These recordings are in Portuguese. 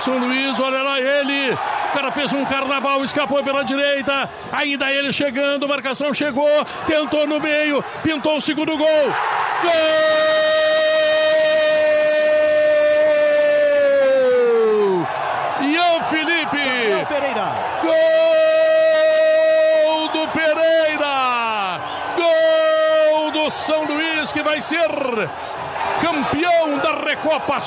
São Luís, olha lá ele. O cara fez um carnaval, escapou pela direita. Ainda ele chegando, marcação chegou, tentou no meio, pintou o segundo gol. Gol! Ian Felipe! Pereira. Gol do Pereira! Gol do São Luís que vai ser campeão da Recopa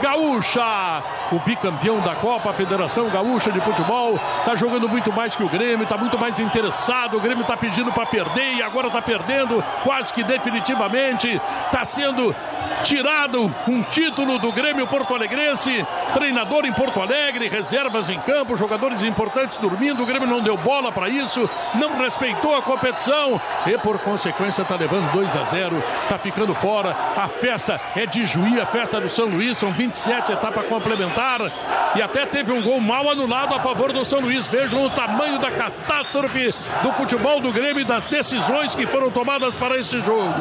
Gaúcha. O bicampeão da Copa, a Federação Gaúcha de Futebol, está jogando muito mais que o Grêmio, está muito mais interessado. O Grêmio está pedindo para perder e agora está perdendo quase que definitivamente. Está sendo tirado um título do Grêmio Porto Alegrense, treinador em Porto Alegre, reservas em campo, jogadores importantes dormindo. O Grêmio não deu bola para isso, não respeitou a competição e por consequência está levando 2 a 0, está ficando fora. A festa é de Juí, a festa do São Luís, são 27 etapas complementar e até teve um gol mal anulado a favor do São Luís. Vejam o tamanho da catástrofe do futebol do Grêmio e das decisões que foram tomadas para esse jogo.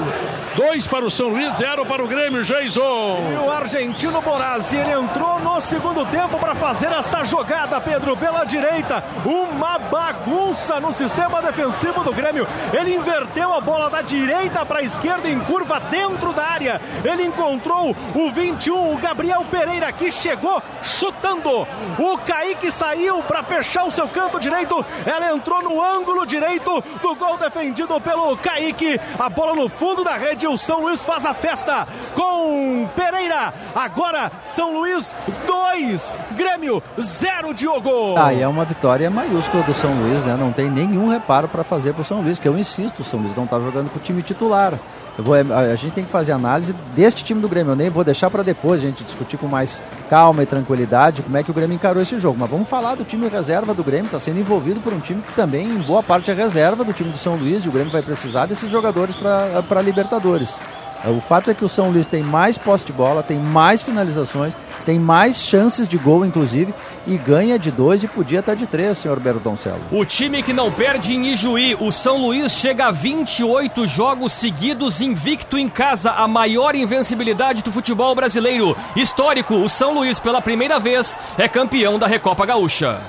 Dois para o São Luís, zero para o Grêmio, Jason. E o argentino Borazzi, ele entrou no segundo tempo para fazer essa jogada, Pedro, pela direita. Uma bagunça no sistema defensivo do Grêmio. Ele inverteu a bola da direita para a esquerda em curva dentro da área. Ele encontrou o 21, o Gabriel Pereira, que chegou chutando. O Kaique saiu para fechar o seu canto direito. Ela entrou no ângulo direito do gol defendido pelo Kaique. A bola no fundo da rede. O São Luís faz a festa com Pereira. Agora São Luís 2, Grêmio 0, Diogo. Ah, e é uma vitória maiúscula do São Luís, né? Não tem nenhum reparo para fazer para o São Luís, que eu insisto, o São Luís não está jogando com o time titular. Vou, a, gente tem que fazer análise deste time do Grêmio. Eu nem vou deixar para depois a gente discutir com mais calma e tranquilidade como é que o Grêmio encarou esse jogo. Mas vamos falar do time reserva do Grêmio, está sendo envolvido por um time que também, em boa parte, é reserva do time do São Luís. E o Grêmio vai precisar desses jogadores para Libertadores. O fato é que o São Luís tem mais posse de bola, tem mais finalizações, tem mais chances de gol, inclusive, e ganha de dois e podia estar de três, senhor Bertoncello. O time que não perde em Ijuí, o São Luís chega a 28 jogos seguidos invicto em casa, a maior invencibilidade do futebol brasileiro. Histórico, o São Luís, pela primeira vez, é campeão da Recopa Gaúcha.